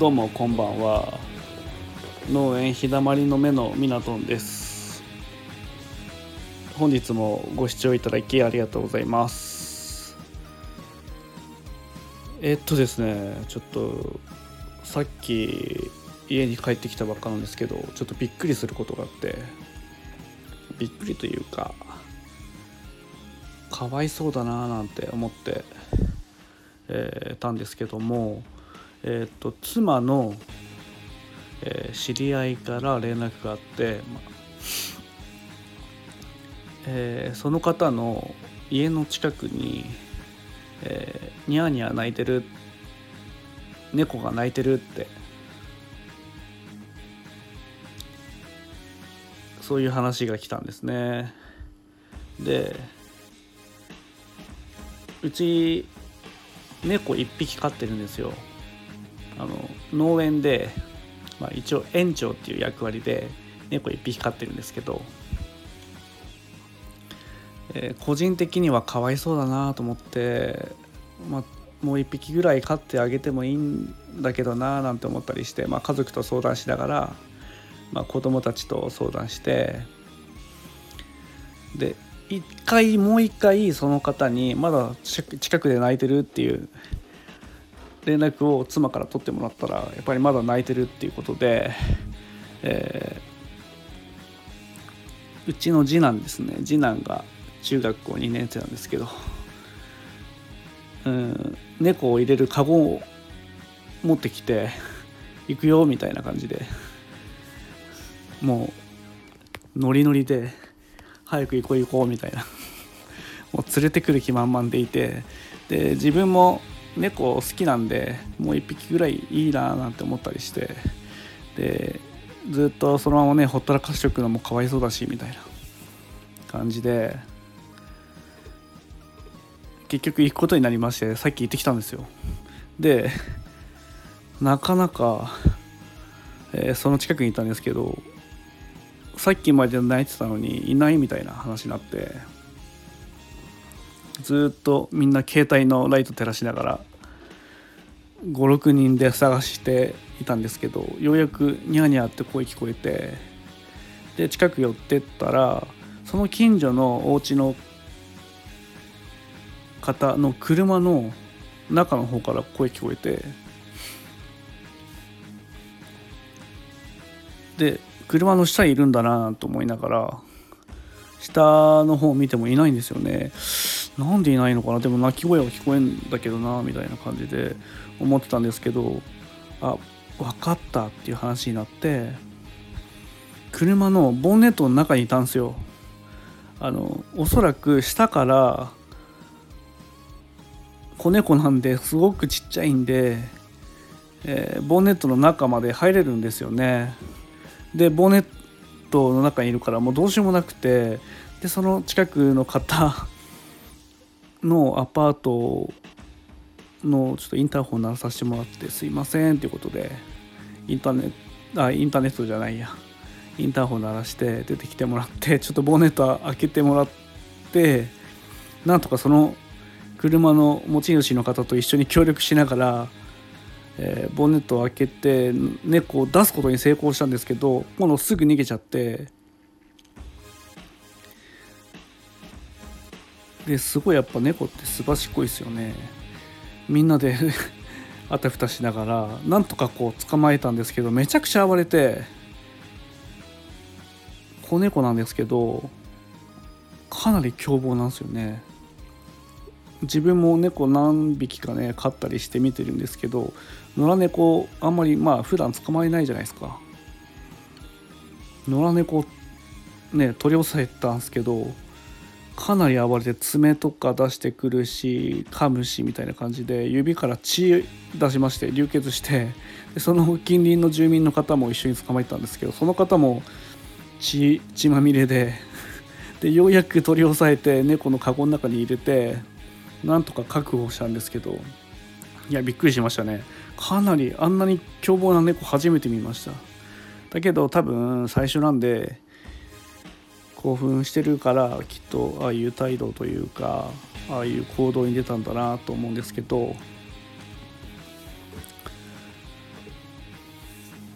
どうもこんばんは。農園日だまりの目のミナトンです。本日もご視聴いただきありがとうございます。えっとですねちょっとさっき家に帰ってきたばっかなんですけどちょっとびっくりすることがあってびっくりというかかわいそうだなーなんて思ってえー、たんですけども、えーと、妻の、えー、知り合いから連絡があって、まあえー、その方の家の近くに、えー、ニャーニャー泣いてる猫が泣いてるってそういう話が来たんですね。でうち猫1匹飼ってるんですよ。あの農園で、まあ、一応園長っていう役割で猫1匹飼ってるんですけど、えー、個人的にはかわいそうだなと思って、まあ、もう1匹ぐらい飼ってあげてもいいんだけどななんて思ったりして、まあ、家族と相談しながら、まあ、子供たちと相談してで一回もう一回その方にまだ近くで泣いてるっていう連絡を妻から取ってもらったらやっぱりまだ泣いてるっていうことで、えー、うちの次男ですね次男が中学校2年生なんですけど、うん、猫を入れるカゴを持ってきて行くよみたいな感じでもうノリノリで。早く行こう行こうみたいなもう連れてくる気満々でいてで自分も猫好きなんでもう1匹ぐらいいいななんて思ったりしてでずっとそのままねほったらかしておくのもかわいそうだしみたいな感じで結局行くことになりましてさっき行ってきたんですよ。でなかなか、えー、その近くにいたんですけどさっきまで泣いてたのにいないみたいな話になってずっとみんな携帯のライト照らしながら56人で探していたんですけどようやくニャーニャーって声聞こえてで近く寄ってったらその近所のお家の方の車の中の方から声聞こえてで車の下にいるんだなと思いながら下の方を見てもいないんですよね。なんでいないのかな？でも鳴き声は聞こえんだけどなみたいな感じで思ってたんですけどあ分かったっていう話になって車のボンネットの中にいたんですよ。あのおそらく下から子猫なんですごくちっちゃいんで、えー、ボンネットの中まで入れるんですよね。でボンネットの中にいるからもうどうしようもなくてでその近くの方のアパートのちょっとインターホン鳴らさせてもらってすいませんっていうことでインターネットあインターネットじゃないや。インターホン鳴らして出てきてもらってちょっとボンネット開けてもらってなんとかその車の持ち主の方と一緒に協力しながらえー、ボンネットを開けて猫を出すことに成功したんですけど今度すぐ逃げちゃってですごいやっぱ猫ってすばしっこいですよね。みんなで あたふたしながらなんとかこう捕まえたんですけどめちゃくちゃ暴れて子猫なんですけどかなり凶暴なんですよね。自分も猫何匹かね飼ったりして見てるんですけど野良猫あんまりまあ普段捕まえないじゃないですか。野良猫ね取り押さえたんですけどかなり暴れて爪とか出してくるし噛むしみたいな感じで指から血出しまして流血してでその近隣の住民の方も一緒に捕まえたんですけどその方も血血まみれででようやく取り押さえて猫のカゴの中に入れてなんとか確保したんですけどいやびっくりしましたね。かなりあんなに凶暴な猫初めて見ました。だけど多分最初なんで興奮してるからきっとああいう態度というかああいう行動に出たんだなと思うんですけど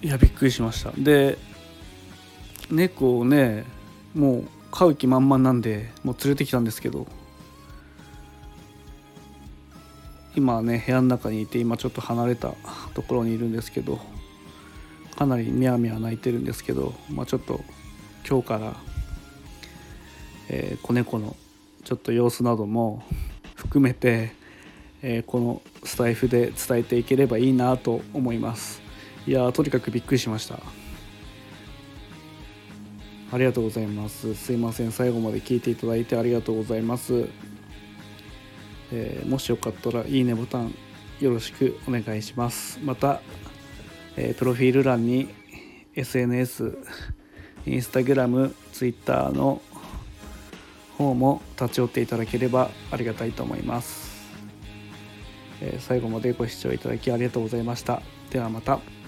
いやびっくりしました。で猫をねもう飼う気満々なんでもう連れてきたんですけど今ね部屋の中にいて今ちょっと離れたところにいるんですけどかなりミャーミャー泣いてるんですけど、まあ、ちょっと今日から、えー、子猫のちょっと様子なども 含めて、えー、このスタイフで伝えていければいいなと思います。いやとにかくびっくりしました。ありがとうございます。すいません。最後まで聞いていただいてありがとうございます。えー、もしよかったらいいねボタンよろしくお願いします。また、えー、プロフィール欄に SNS インスタグラムツイッターの方も立ち寄っていただければありがたいと思います、えー、最後までご視聴いただきありがとうございました。ではまた。